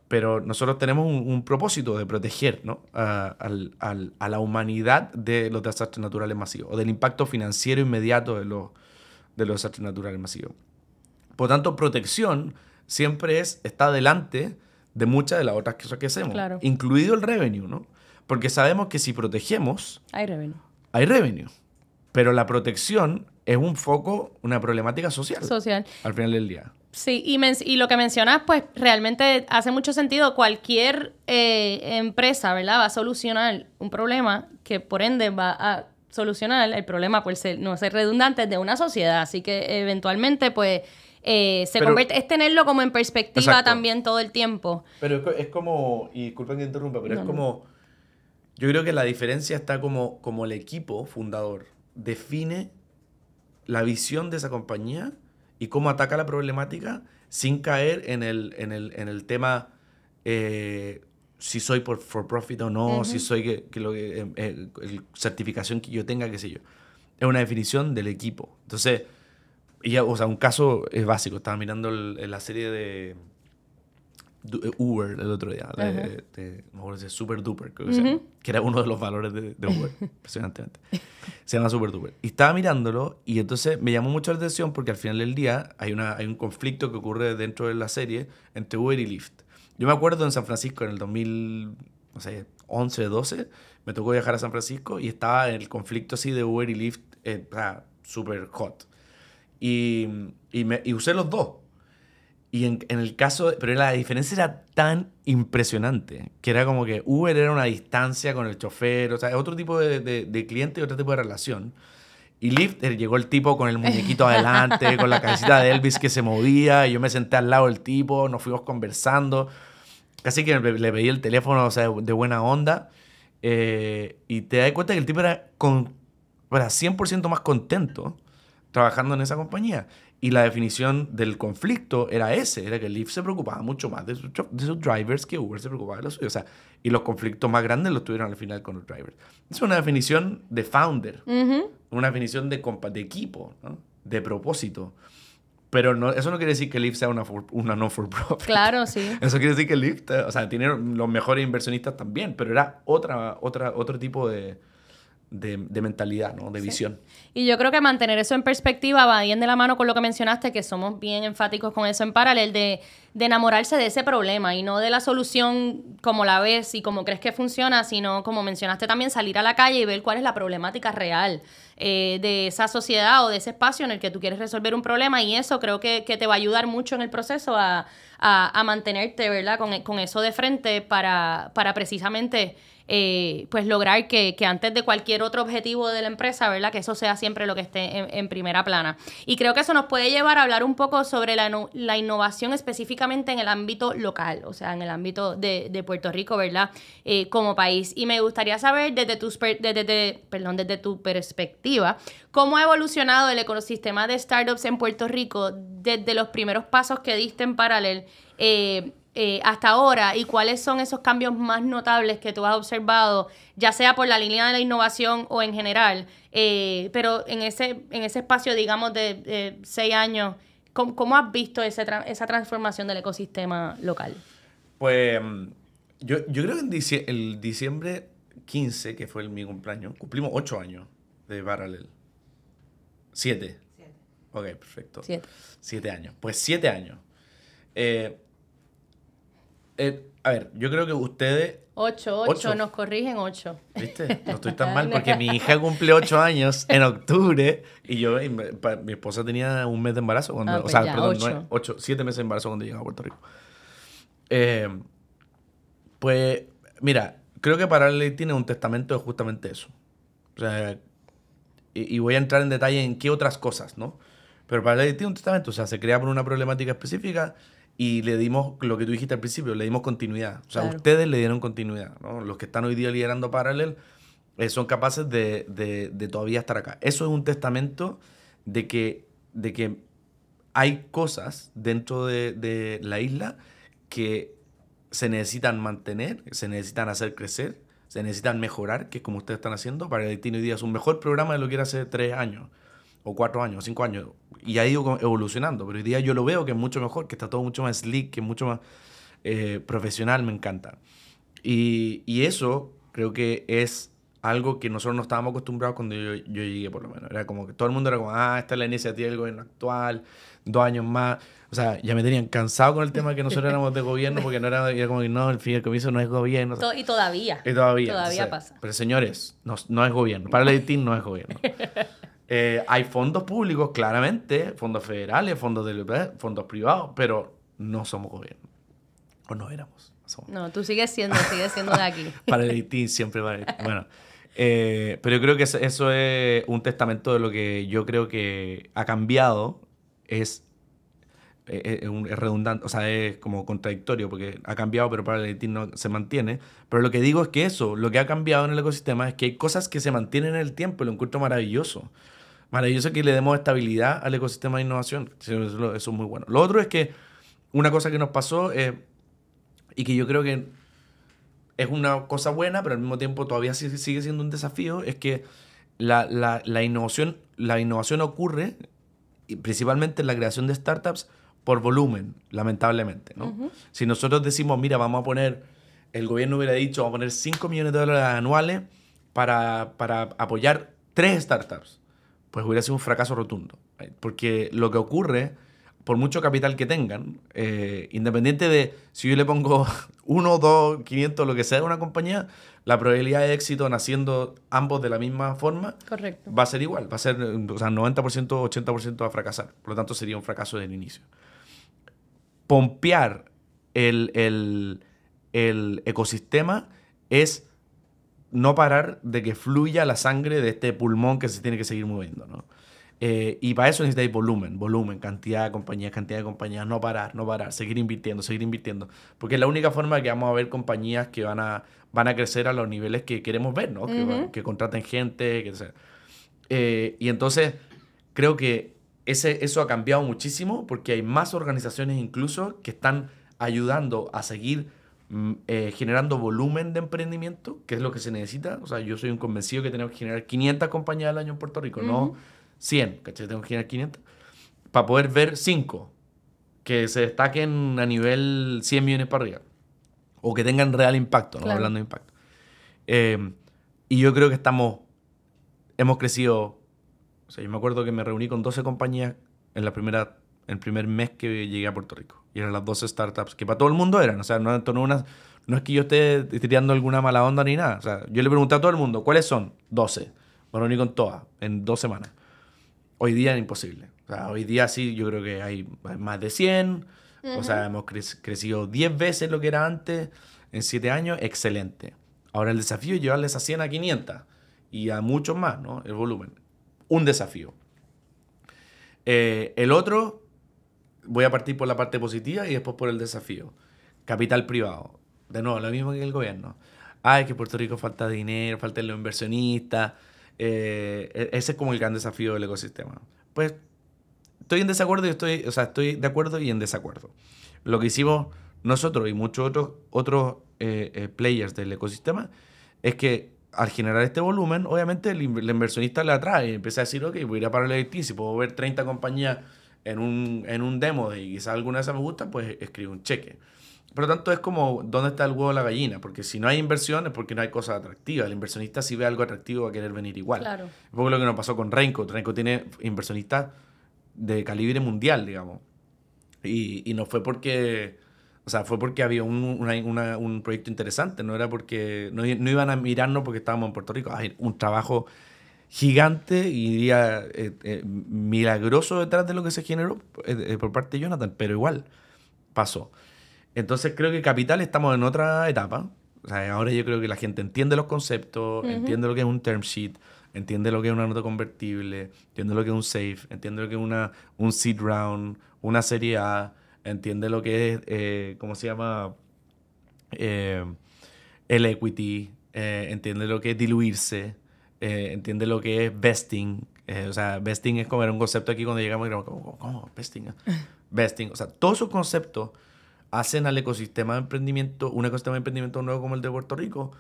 pero nosotros tenemos un, propósito de proteger ¿no? a, a, la humanidad de los desastres naturales masivos o del impacto financiero inmediato de los, de los desastres naturales masivos. Por tanto, protección siempre es, está delante de muchas de las otras cosas que hacemos, incluido el revenue, ¿no? Porque sabemos que si protegemos... Hay revenue. Hay revenue. Pero la protección es un foco, una problemática social. Social. Al final del día. Sí, y, y lo que mencionas, pues realmente hace mucho sentido. Cualquier eh, empresa, ¿verdad? Va a solucionar un problema que por ende va a solucionar el problema, por ser, no ser redundante, de una sociedad. Así que eventualmente, pues, eh, se convierte, es tenerlo como en perspectiva también todo el tiempo. Pero es como, y disculpen que interrumpa, pero es como, yo creo que la diferencia está como, como el equipo fundador define la visión de esa compañía y cómo ataca la problemática sin caer en el, en el, en el tema eh, si soy por for profit o no, si soy que, que lo que eh, eh, certificación que yo tenga, qué sé yo. Es una definición del equipo. Entonces, y, o sea, un caso es básico. Estaba mirando la serie de Uber el otro día, de, de, Super Duper, que, era uno de los valores de, Uber, impresionantemente. Se llama Super Duper. Y estaba mirándolo y entonces me llamó mucho la atención porque al final del día hay, una, hay un conflicto que ocurre dentro de la serie entre Uber y Lyft. Yo me acuerdo en San Francisco en el 2011, 12, me tocó viajar a San Francisco y estaba el conflicto así de Uber y Lyft, eh, super hot. Y, y, me, y usé los dos. Y en, en, el caso, pero la diferencia era tan impresionante, que era como que Uber era una distancia con el chofer, o sea, otro tipo de, de, cliente y otro tipo de relación. Y Lyft eh, llegó el tipo con el muñequito adelante, con la cabecita de Elvis que se movía, y yo me senté al lado del tipo, nos fuimos conversando, casi que le pedí el teléfono, o sea, de buena onda, eh, y te das cuenta que el tipo era, con, era 100% más contento trabajando en esa compañía. Y la definición del conflicto era ese, era que Lyft se preocupaba mucho más de, sus, drivers que Uber se preocupaba de los suyos. O sea, y los conflictos más grandes los tuvieron al final con los drivers. Es una definición de founder, una definición de, de equipo, de propósito. Pero no, eso no quiere decir que Lyft sea una, una no for profit. Claro, sí. Eso quiere decir que Lyft, o sea, tiene los mejores inversionistas también, pero era otra, otra, otro tipo de, de, mentalidad, ¿no? De visión. Y yo creo que mantener eso en perspectiva va bien de la mano con lo que mencionaste, que somos bien enfáticos con eso en paralelo, de, de enamorarse de ese problema y no de la solución como la ves y como crees que funciona, sino como mencionaste también, salir a la calle y ver cuál es la problemática real eh, de esa sociedad o de ese espacio en el que tú quieres resolver un problema y eso creo que, que te va a ayudar mucho en el proceso a, a, a mantenerte, ¿verdad? Con, con, eso de frente para, para precisamente eh, pues lograr que, antes de cualquier otro objetivo de la empresa, ¿verdad? Que eso sea siempre lo que esté en, primera plana. Y creo que eso nos puede llevar a hablar un poco sobre la, innovación específicamente en el ámbito local, o sea, en el ámbito de, Puerto Rico, ¿verdad? Eh, como país. Y me gustaría saber desde, tus desde, perdón, desde tu perspectiva, cómo ha evolucionado el ecosistema de startups en Puerto Rico desde los primeros pasos que diste en paralelo. Eh, eh, hasta ahora y cuáles son esos cambios más notables que tú has observado, ya sea por la línea de la innovación o en general, eh, pero en ese, en ese espacio, digamos, de seis años, ¿cómo, has visto ese esa transformación del ecosistema local? Pues yo, yo creo que en el diciembre 15, que fue el, mi cumpleaños, cumplimos ocho años de Paralel. Siete. Siete. Ok, perfecto. Siete. Siete años. Pues siete años. Eh, eh, a ver, yo creo que ustedes... Ocho, ocho, nos corrigen ocho. ¿Viste? No estoy tan mal porque mi hija cumple ocho años en octubre y yo, mi esposa tenía un mes de embarazo cuando, ah, o sea, pues perdón, ocho. siete meses de embarazo cuando llegaba a Puerto Rico. Eh, pues, mira, creo que para ley tiene un testamento justamente eso. O sea, y, y, voy a entrar en detalle en qué otras cosas, ¿no? Pero para ley tiene un testamento, o sea, se crea por una problemática específica y le dimos lo que tú dijiste al principio, le dimos continuidad. O sea, ustedes le dieron continuidad. ¿no? Los que están hoy día liderando Parallel eh, son capaces de, de, todavía estar acá. Eso es un testamento de que, de que hay cosas dentro de, de la isla que se necesitan mantener, se necesitan hacer crecer, se necesitan mejorar, que es como ustedes están haciendo. Para el hoy día es un mejor programa de lo que era hace tres años o cuatro años, o cinco años, y ha ido evolucionando, pero hoy día yo lo veo que es mucho mejor, que está todo mucho más slick, que es mucho más eh, profesional, me encanta. Y, y, eso creo que es algo que nosotros no estábamos acostumbrados cuando yo, yo, llegué, por lo menos. Era como que todo el mundo era como, ah, esta es la iniciativa del gobierno actual, dos años más. O sea, ya me tenían cansado con el tema de que nosotros éramos de gobierno, porque no era, era como que no, el fin del comienzo no es gobierno. y todavía. Y todavía. Todavía pasa. Pero señores, no, no es gobierno. Para el no es gobierno. Eh, hay fondos públicos, claramente, fondos federales, fondos, de, fondos privados, pero no somos gobierno. O no éramos. No, tú sigues siendo, sigues siendo de aquí. para el ITIN, siempre para el Bueno, eh, pero yo creo que eso es un testamento de lo que yo creo que ha cambiado. Es, eh, es, redundante, o sea, es como contradictorio porque ha cambiado, pero para el ITIN no se mantiene. Pero lo que digo es que eso, lo que ha cambiado en el ecosistema es que hay cosas que se mantienen en el tiempo y lo encuentro maravilloso maravilloso que le demos estabilidad al ecosistema de innovación. Eso, es muy bueno. Lo otro es que una cosa que nos pasó eh, y que yo creo que es una cosa buena, pero al mismo tiempo todavía sigue siendo un desafío, es que la, la, la innovación, la innovación ocurre principalmente en la creación de startups por volumen, lamentablemente. ¿no? Si nosotros decimos, mira, vamos a poner, el gobierno hubiera dicho, vamos a poner 5 millones de dólares anuales para, para apoyar tres startups pues hubiera sido un fracaso rotundo. Porque lo que ocurre, por mucho capital que tengan, eh, independiente de si yo le pongo uno, dos, 500, lo que sea de una compañía, la probabilidad de éxito naciendo ambos de la misma forma va a ser igual. Va a ser, o sea, 90%, 80% va a fracasar. Por lo tanto, sería un fracaso del inicio. Pompear el, el, el ecosistema es no parar de que fluya la sangre de este pulmón que se tiene que seguir moviendo, ¿no? Eh, y para eso necesitáis volumen, volumen, cantidad de compañías, cantidad de compañías, no parar, no parar, seguir invirtiendo, seguir invirtiendo. Porque es la única forma que vamos a ver compañías que van a, van a crecer a los niveles que queremos ver, ¿no? que, contraten gente, que sea. Eh, y entonces creo que ese, eso ha cambiado muchísimo porque hay más organizaciones incluso que están ayudando a seguir eh, generando volumen de emprendimiento, que es lo que se necesita. O sea, yo soy un convencido que tenemos que generar 500 compañías al año en Puerto Rico, no 100, ¿cachai? Tenemos que generar 500 para poder ver 5 que se destaquen a nivel 100 millones para arriba o que tengan real impacto, no hablando de impacto. Eh, y yo creo que estamos hemos crecido. O sea, yo me acuerdo que me reuní con 12 compañías en la primera, el primer mes que llegué a Puerto Rico. Y eran las 12 startups que para todo el mundo eran. O sea, no, no, una, no es que yo esté tirando alguna mala onda ni nada. O sea, yo le pregunté a todo el mundo, ¿cuáles son? 12. Me reuní con todas en dos semanas. Hoy día es imposible. O sea, hoy día sí, yo creo que hay más de 100. O sea, hemos crecido 10 veces lo que era antes en 7 años. Excelente. Ahora el desafío es llevarles a 100 a 500 y a muchos más, ¿no? El volumen. Un desafío. Eh, el otro, voy a partir por la parte positiva y después por el desafío. Capital privado. De nuevo, lo mismo que el gobierno. Ay, que Puerto Rico falta dinero, falta los inversionistas. Eh, e-, ese es como el gran desafío del ecosistema. Pues estoy en desacuerdo y estoy, o sea, estoy de acuerdo y en desacuerdo. Lo que hicimos nosotros y muchos otros, otros eh, players del ecosistema es que al generar este volumen, obviamente el, inversionista le atrae y empieza a decir, ok, voy a ir a parar el si puedo ver 30 compañías en un, en un demo y quizás alguna de esas me gusta, pues escribo un cheque. Por lo tanto, es como, ¿dónde está el huevo de la gallina? Porque si no hay inversión es porque no hay cosas atractivas. El inversionista si ve algo atractivo va a querer venir igual. Claro. Es poco lo que nos pasó con Renko. Renko tiene inversionistas de calibre mundial, digamos. Y, y no fue porque o sea, fue porque había un, un proyecto interesante, no era porque no, no, iban a mirarnos porque estábamos en Puerto Rico. Hay un trabajo gigante y diría eh, eh, milagroso detrás de lo que se generó eh, por parte de Jonathan, pero igual pasó. Entonces creo que Capital estamos en otra etapa. O sea, ahora yo creo que la gente entiende los conceptos, entiende lo que es un term sheet, entiende lo que es una nota convertible, entiende lo que es un safe, entiende lo que es una, un seed round, una serie A entiende lo que es, eh, ¿cómo se llama? Eh, el equity, eh, entiende lo que es diluirse, entiende lo que es vesting. o sea, vesting es como era un concepto aquí cuando llegamos y ¿cómo, cómo vesting? vesting. O sea, todos esos conceptos hacen al ecosistema de emprendimiento, un ecosistema de emprendimiento nuevo como el de Puerto Rico,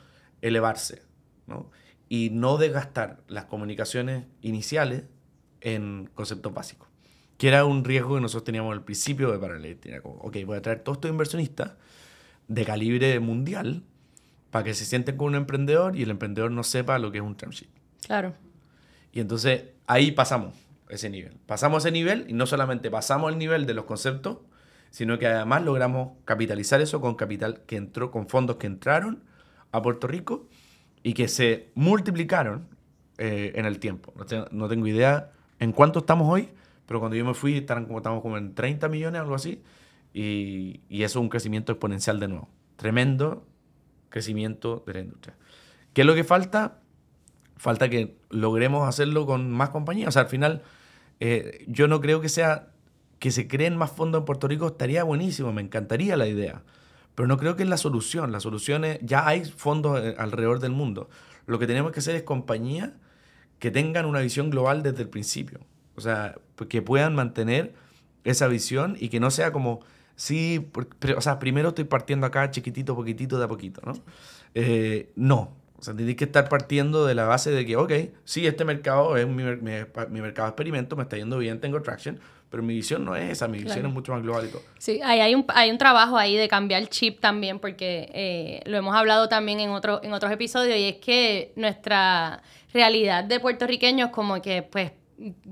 elevarse, ¿no? Y no desgastar las comunicaciones iniciales en conceptos básicos que era un riesgo que nosotros teníamos al principio de Paralel. Era como, ok, voy a traer todos estos inversionistas de calibre mundial para que se sienten con un emprendedor y el emprendedor no sepa lo que es un term sheet. Claro. Y entonces ahí pasamos ese nivel. Pasamos ese nivel y no solamente pasamos el nivel de los conceptos, sino que además logramos capitalizar eso con capital que entró, con fondos que entraron a Puerto Rico y que se multiplicaron eh, en el tiempo. No, no tengo idea en cuánto estamos hoy, pero cuando yo me fui, estaban como, estamos como en 30 millones, algo así. Y, y eso es un crecimiento exponencial de nuevo. Tremendo crecimiento de la industria. ¿Qué es lo que falta? Falta que logremos hacerlo con más compañías. O sea, al final, eh, yo no creo que sea que se creen más fondos en Puerto Rico, estaría buenísimo, me encantaría la idea. Pero no creo que es la solución. La solución es, ya hay fondos eh, alrededor del mundo. Lo que tenemos que hacer es compañías que tengan una visión global desde el principio. O sea, que puedan mantener esa visión y que no sea como, sí, o sea, primero estoy partiendo acá chiquitito, poquitito, de a poquito, ¿no? Eh, no. O sea, tienes que estar partiendo de la base de que, ok, sí, este mercado es mi, mercado experimento, me está yendo bien, tengo traction, pero mi visión no es esa, mi visión es mucho más global y todo. Sí, hay, hay, un, hay un trabajo ahí de cambiar el chip también, porque eh, lo hemos hablado también en, otro, en otros episodios, y es que nuestra realidad de puertorriqueños como que, pues,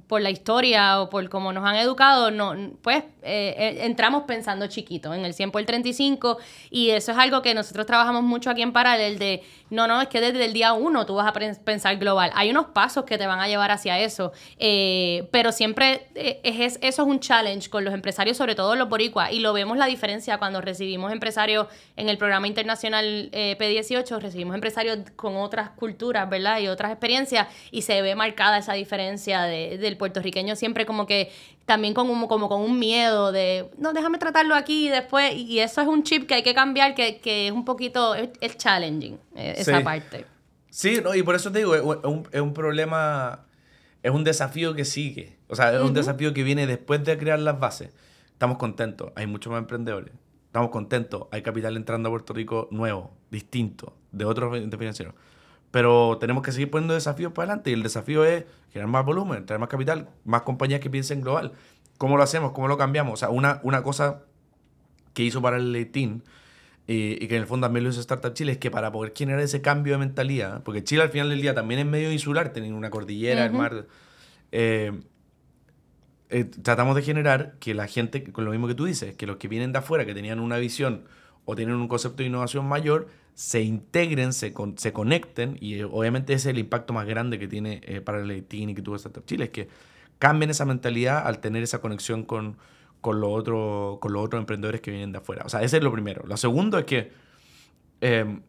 por la historia o por cómo nos han educado, no, pues eh, eh, entramos pensando chiquito, en el 100 por el 35, y eso es algo que nosotros trabajamos mucho aquí en Paralel, de no, no, es que desde el día uno tú vas a pensar global. Hay unos pasos que te van a llevar hacia eso, eh, pero siempre es, eso es un challenge con los empresarios, sobre todo los boricuas, y lo vemos la diferencia cuando recibimos empresarios en el programa internacional P18, recibimos empresarios con otras culturas, ¿verdad? Y otras experiencias, y se ve marcada esa diferencia de, del puertorriqueño siempre como que también con un, como con un miedo de, no, déjame tratarlo aquí y después, y eso es un chip que hay que cambiar, que, que es un poquito, es, challenging, eh, esa parte. Sí, no, y por eso te digo, es un, es un, problema, es un desafío que sigue, o sea, es un desafío que viene después de crear las bases. Estamos contentos, hay muchos más emprendedores, estamos contentos, hay capital entrando a Puerto Rico nuevo, distinto, de otros financieros. Pero tenemos que seguir poniendo desafíos para adelante y el desafío es generar más volumen, traer más capital, más compañías que piensen global. ¿Cómo lo hacemos? ¿Cómo lo cambiamos? O sea, una, una cosa que hizo para el Team y, que en el fondo también lo hizo Startup Chile, es que para poder generar ese cambio de mentalidad, porque Chile al final del día también es medio insular, teniendo una cordillera, el mar, eh, eh, tratamos de generar que la gente, con lo mismo que tú dices, que los que vienen de afuera, que tenían una visión o tienen un concepto de innovación mayor, se integren, se, se conecten, y eh, obviamente ese es el impacto más grande que tiene para el y que tuvo Startup Chile, es que cambien esa mentalidad al tener esa conexión con con, los otros con los otros emprendedores que vienen de afuera. O sea, ese es lo primero. Lo segundo es que em,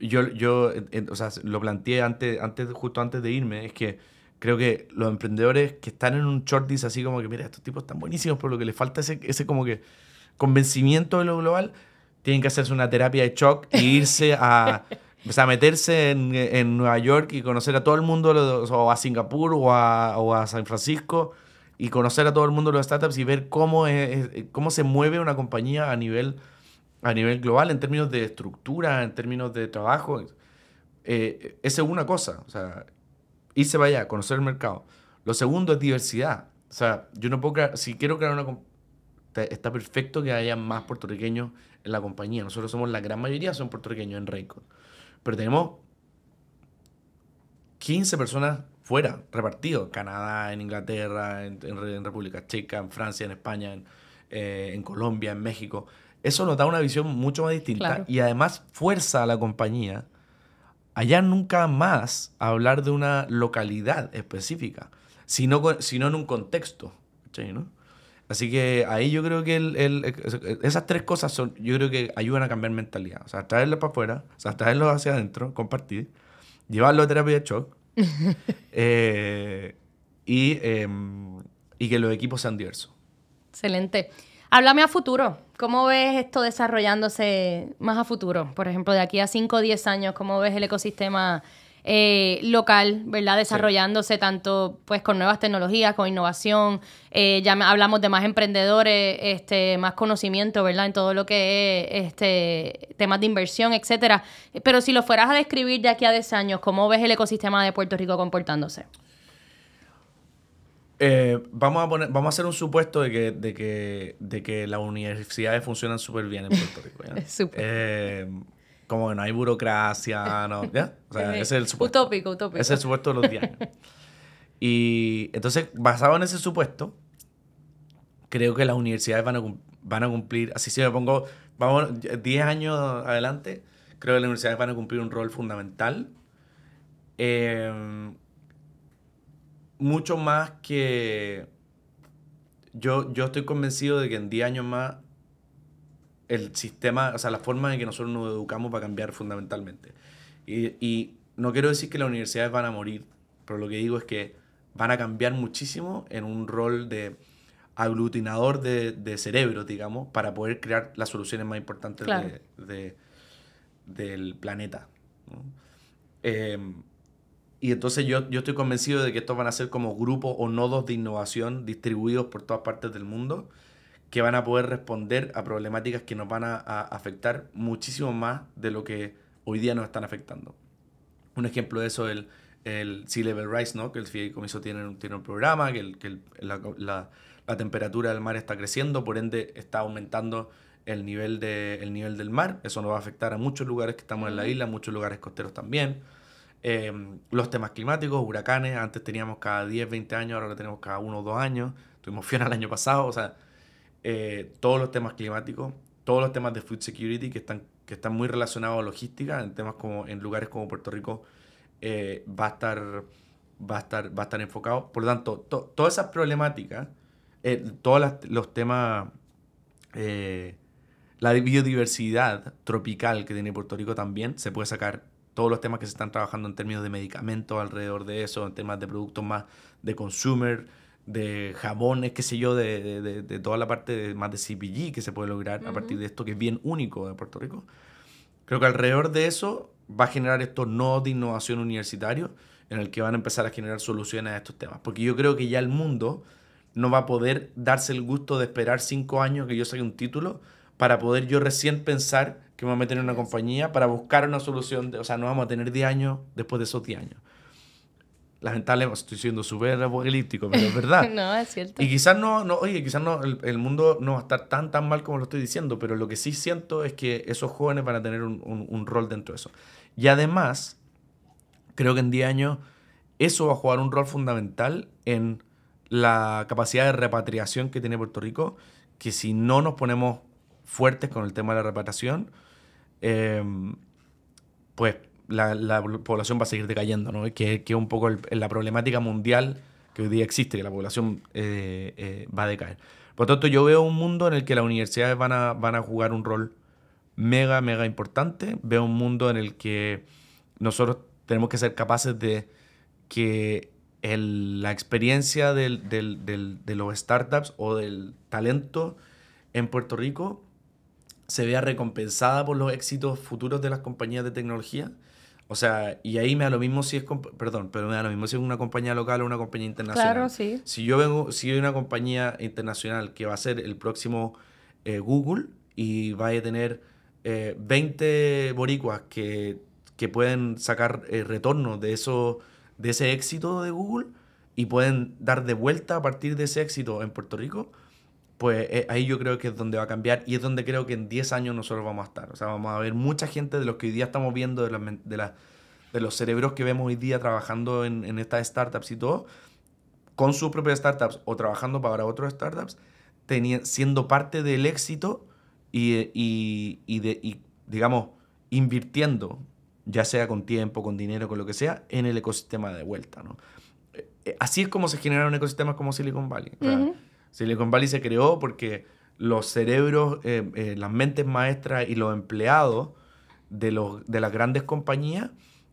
yo, yo o sea, lo planteé antes, antes, justo antes de irme, es que creo que los emprendedores que están en un shortlist así como que, mira, estos tipos están buenísimos, pero lo que les falta ese, ese como que convencimiento de lo global, tienen que hacerse una terapia de shock e irse a... O meterse en, en, Nueva York y conocer a todo el mundo, o a Singapur o a, o a San Francisco, y conocer a todo el mundo los startups y ver cómo, es, cómo se mueve una compañía a nivel, a nivel global en términos de estructura, en términos de trabajo. Eh, esa es una cosa, o sea, irse para allá, conocer el mercado. Lo segundo es diversidad. O sea, yo no puedo crear, si quiero crear una está perfecto que haya más puertorriqueños en la compañía. Nosotros somos la gran mayoría, son puertorriqueños en Raycon. Pero tenemos 15 personas fuera, repartidos. Canadá, en Inglaterra, en, República Checa, en Francia, en España, en, eh, en, Colombia, en México. Eso nos da una visión mucho más distinta y además fuerza a la compañía allá nunca más a hablar de una localidad específica, sino, sino en un contexto. ¿no? Así que ahí yo creo que el, esas tres cosas son, yo creo que ayudan a cambiar mentalidad. O sea, traerlo para afuera, o sea, traerlo hacia adentro, compartir, llevarlo a terapia de shock Eh, y, em, y que los equipos sean diversos. Excelente. Háblame a futuro. ¿Cómo ves esto desarrollándose más a futuro? Por ejemplo, de aquí a 5 o 10 años, ¿cómo ves el ecosistema eh, local, ¿verdad? Desarrollándose tanto pues con nuevas tecnologías, con innovación. Eh, ya hablamos de más emprendedores, este, más conocimiento, ¿verdad? En todo lo que es este, temas de inversión, etcétera. Pero si lo fueras a describir de aquí a 10 años, ¿cómo ves el ecosistema de Puerto Rico comportándose? Eh, vamos, a poner, vamos a hacer un supuesto de que, de que, de que las universidades funcionan súper bien en Puerto Rico. ¿ya? como que no hay burocracia, ¿no? ¿Ya? O sea, ese es el supuesto. Utópico, utópico. Ese es el supuesto de los 10 años. Y entonces, basado en ese supuesto, creo que las universidades van a, van a cumplir, así si me pongo, vamos, 10 años adelante, creo que las universidades van a cumplir un rol fundamental. Em, mucho más que... Yo, yo estoy convencido de que en 10 años más el sistema, o sea, la forma en que nosotros nos educamos va a cambiar fundamentalmente. Y, y, no quiero decir que las universidades van a morir, pero lo que digo es que van a cambiar muchísimo en un rol de aglutinador de, de cerebro, digamos, para poder crear las soluciones más importantes de, del planeta. Em, y entonces yo, yo estoy convencido de que estos van a ser como grupos o nodos de innovación distribuidos por todas partes del mundo que van a poder responder a problemáticas que nos van a, afectar muchísimo más de lo que hoy día nos están afectando. Un ejemplo de eso es el, el Sea Level Rise, ¿no? que el Fideicomiso tiene, tiene un programa, que, el, que la, la, la, temperatura del mar está creciendo, por ende está aumentando el nivel, de, el nivel del mar. Eso nos va a afectar a muchos lugares que estamos en la isla, muchos lugares costeros también. Eh, los temas climáticos, huracanes, antes teníamos cada 10, 20 años, ahora lo tenemos cada uno o dos años. Tuvimos Fiona el año pasado, o sea, eh, todos los temas climáticos, todos los temas de food security que están, que están muy relacionados a logística, en temas como en lugares como Puerto Rico, eh, va, a estar, va, a estar, va a estar enfocado. Por lo tanto, todas esas problemáticas, eh, todos los temas, la biodiversidad tropical que tiene Puerto Rico también, se puede sacar todos los temas que se están trabajando en términos de medicamentos alrededor de eso, en temas de productos más de consumer, de jabones, qué sé yo, de, de, de, toda la parte de, más de CPG que se puede lograr a partir de esto que es bien único de Puerto Rico. Creo que alrededor de eso va a generar estos nodos de innovación universitario en el que van a empezar a generar soluciones a estos temas. Porque yo creo que ya el mundo no va a poder darse el gusto de esperar cinco años que yo saque un título para poder yo recién pensar que me voy a meter en una compañía para buscar una solución. De, o sea, no vamos a tener 10 años después de esos 10 años lamentablemente, estoy siendo súper apocalíptico, pero es verdad. no, es cierto. Y quizás no, no oye, quizás no, el, mundo no va a estar tan, tan mal como lo estoy diciendo, pero lo que sí siento es que esos jóvenes van a tener un, un, rol dentro de eso. Y además, creo que en 10 años eso va a jugar un rol fundamental en la capacidad de repatriación que tiene Puerto Rico, que si no nos ponemos fuertes con el tema de la repatriación, eh, pues la, población va a seguir decayendo, ¿no? Que, es un poco la problemática mundial que hoy día existe, que la población eh, eh, va a decaer. Por lo tanto, yo veo un mundo en el que las universidades van a, van a jugar un rol mega, mega importante. Veo un mundo en el que nosotros tenemos que ser capaces de que la experiencia de los startups o del talento en Puerto Rico se vea recompensada por los éxitos futuros de las compañías de tecnología o sea, y ahí me da lo mismo si es, perdón, pero me da lo mismo si es una compañía local o una compañía internacional. Claro, sí. Si yo vengo, si hay una compañía internacional que va a ser el próximo eh, Google y va a tener 20 eh, boricuas que, que pueden sacar eh, retorno de, eso, de ese éxito de Google y pueden dar de vuelta a partir de ese éxito en Puerto Rico, pues ahí yo creo que es donde va a cambiar y es donde creo que en 10 años nosotros vamos a estar. O sea, vamos a ver mucha gente de los que hoy día estamos viendo, de, de, de los cerebros que vemos hoy día trabajando en, en, estas startups y todo, con sus propias startups o trabajando para otras startups, siendo parte del éxito y, y, y, de, y, digamos, invirtiendo, ya sea con tiempo, con dinero, con lo que sea, en el ecosistema de vuelta. ¿no? Eh, eh, así es como se generaron ecosistemas como Silicon Valley. Silicon Valley se creó porque los cerebros, eh, eh, las mentes maestras y los empleados de, los, de las grandes compañías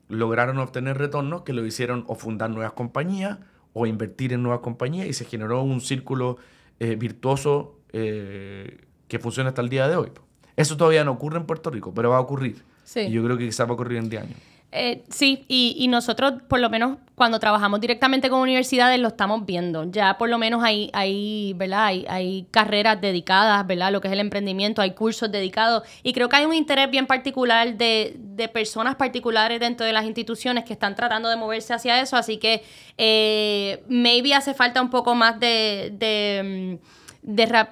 lograron obtener retornos que lo hicieron o fundar nuevas compañías o invertir en nuevas compañías y se generó un círculo eh, virtuoso que funciona hasta el día de hoy. Eso todavía no ocurre en Puerto Rico, pero va a ocurrir. Y yo creo que quizás va a ocurrir en 10 años. Eh, sí, y, y, nosotros, por lo menos, cuando trabajamos directamente con universidades, lo estamos viendo. Ya por lo menos hay, hay ¿verdad? Hay, hay, carreras dedicadas, ¿verdad? Lo que es el emprendimiento, hay cursos dedicados. Y creo que hay un interés bien particular de, de personas particulares dentro de las instituciones que están tratando de moverse hacia eso. Así que eh, maybe hace falta un poco más de. de mm, de,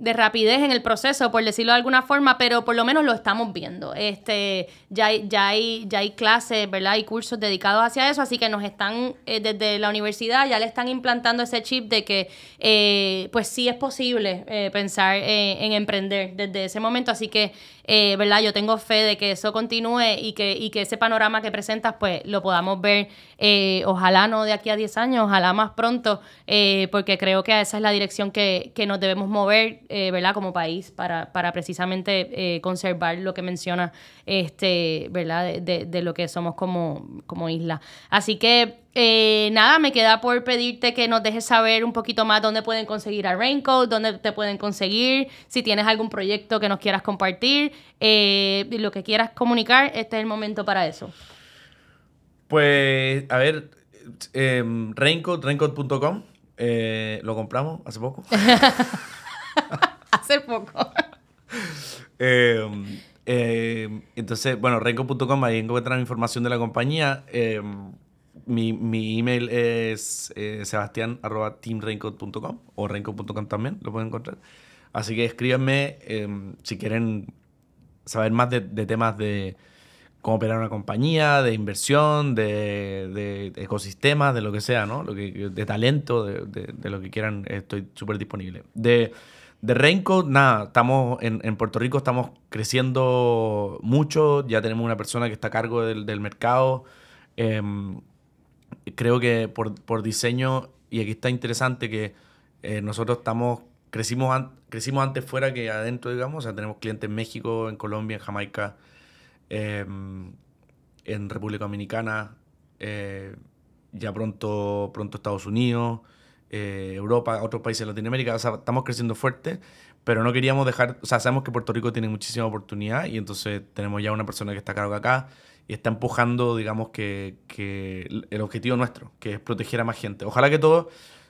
de, rapidez en el proceso, por decirlo de alguna forma, pero por lo menos lo estamos viendo. Este, ya, hay, ya, hay, ya hay clases, ¿verdad? Y cursos dedicados hacia eso, así que nos están, eh, desde la universidad, ya le están implantando ese chip de que, eh, pues sí es posible eh, pensar en emprender desde ese momento, así que ¿verdad? Yo tengo fe de que eso continúe y que, y que ese panorama que presentas, pues lo podamos ver, ojalá no de aquí a 10 años, ojalá más pronto, porque creo que esa es la dirección que, que nos debemos mover, ¿verdad? Como país, para, para precisamente conservar lo que menciona, este, ¿verdad? De, de, lo que somos como, como isla. Así que eh, nada, me queda por pedirte que nos dejes saber un poquito más dónde pueden conseguir a Raincoat, dónde te pueden conseguir, si tienes algún proyecto que nos quieras compartir, eh, lo que quieras comunicar, este es el momento para eso. Pues, a ver, eh, Raincoat, raincoat.com, eh, lo compramos hace poco. hace poco. entonces, bueno, raincoat.com, ahí encuentran información de la compañía mi, mi email es eh, sebastián.teamraincoat.com o raincoat.com también, lo pueden encontrar. Así que escríbanme em, si quieren saber más de, temas de cómo operar una compañía, de inversión, de, de, ecosistemas, de lo que sea, ¿no? Lo que, de talento, de, de lo que quieran, estoy súper disponible. De, de Raincoat, nada, estamos en, en, Puerto Rico, estamos creciendo mucho, ya tenemos una persona que está a cargo del, del mercado. Eh, creo que por, por, diseño, y aquí está interesante que eh, nosotros estamos, crecimos, crecimos antes fuera que adentro, digamos, o sea, tenemos clientes en México, en Colombia, en Jamaica, em, en República Dominicana, eh, ya pronto, pronto Estados Unidos, eh, Europa, otros países de Latinoamérica, o sea, estamos creciendo fuerte, pero no queríamos dejar, o sea, sabemos que Puerto Rico tiene muchísima oportunidad y entonces tenemos ya una persona que está a cargo acá y está empujando, digamos, que, que, el objetivo nuestro, que es proteger a más gente. Ojalá que todo,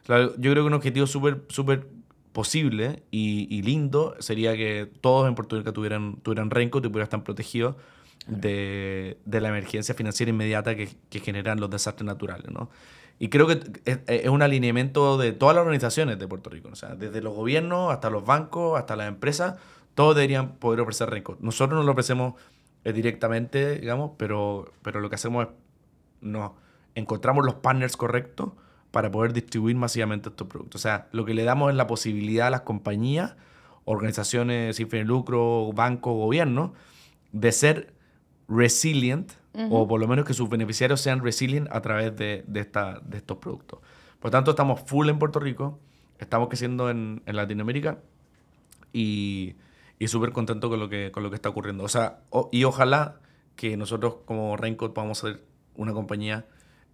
yo creo que un objetivo súper súper posible y, y, lindo sería que todos en Puerto Rico tuvieran, tuvieran renco y pudieran estar protegidos. de, la emergencia financiera inmediata que, generan los desastres naturales, ¿no? Y creo que es, un alineamiento de todas las organizaciones de Puerto Rico, o sea, desde los gobiernos hasta los bancos, hasta las empresas, todos deberían poder ofrecer Raincoat. Nosotros no lo ofrecemos eh, directamente, digamos, pero, pero lo que hacemos es, nos encontramos los partners correctos para poder distribuir masivamente estos productos. O sea, lo que le damos es la posibilidad a las compañías, organizaciones sin fin de lucro, bancos, gobiernos, de ser resilient, o por lo menos que sus beneficiarios sean resilient a través de, de, esta, de estos productos. Por tanto, estamos full en Puerto Rico, estamos creciendo en, en Latinoamérica y, y súper contento con lo, que, con lo que está ocurriendo. O sea, y ojalá que nosotros como Raincoat podamos ser una compañía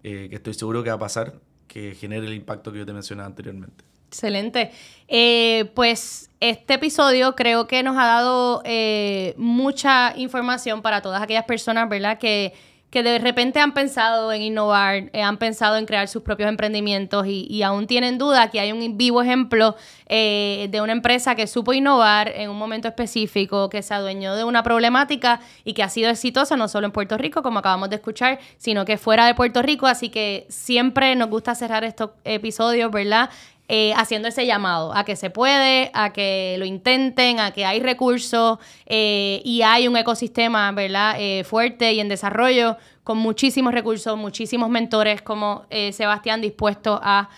eh, que estoy seguro que va a pasar, que genere el impacto que yo te mencionaba anteriormente. Excelente. Eh, pues este episodio creo que nos ha dado eh, mucha información para todas aquellas personas, ¿verdad? Que que de repente han pensado en innovar, eh, han pensado en crear sus propios emprendimientos y, aún tienen duda que hay un vivo ejemplo eh, de una empresa que supo innovar en un momento específico, que se adueñó de una problemática y que ha sido exitosa no solo en Puerto Rico, como acabamos de escuchar, sino que fuera de Puerto Rico. Así que siempre nos gusta cerrar estos episodios, ¿verdad? Eh, haciendo ese llamado a que se puede, a que lo intenten, a que hay recursos eh, y hay un ecosistema, ¿verdad? Eh, fuerte y en desarrollo con muchísimos recursos, muchísimos mentores como Sebastián dispuesto a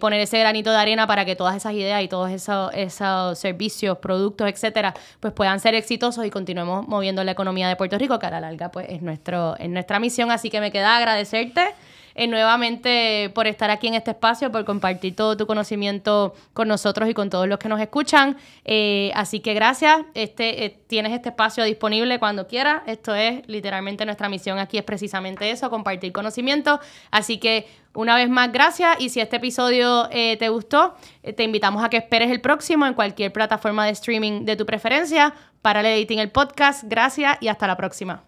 poner ese granito de arena para que todas esas ideas y todos esos, esos servicios, productos, etcétera, pues puedan ser exitosos y continuemos moviendo la economía de Puerto Rico, que a la larga pues es, nuestro, es nuestra misión. Así que me queda agradecerte eh, nuevamente por estar aquí en este espacio, por compartir todo tu conocimiento con nosotros y con todos los que nos escuchan. Eh, así que gracias. Este, eh, tienes este espacio disponible cuando quieras. Esto es literalmente nuestra misión aquí, es precisamente eso, compartir conocimiento. Así que una vez más, gracias. Y si este episodio te gustó, te invitamos a que esperes el próximo en cualquier plataforma de streaming de tu preferencia. Para el editing el podcast. Gracias y hasta la próxima.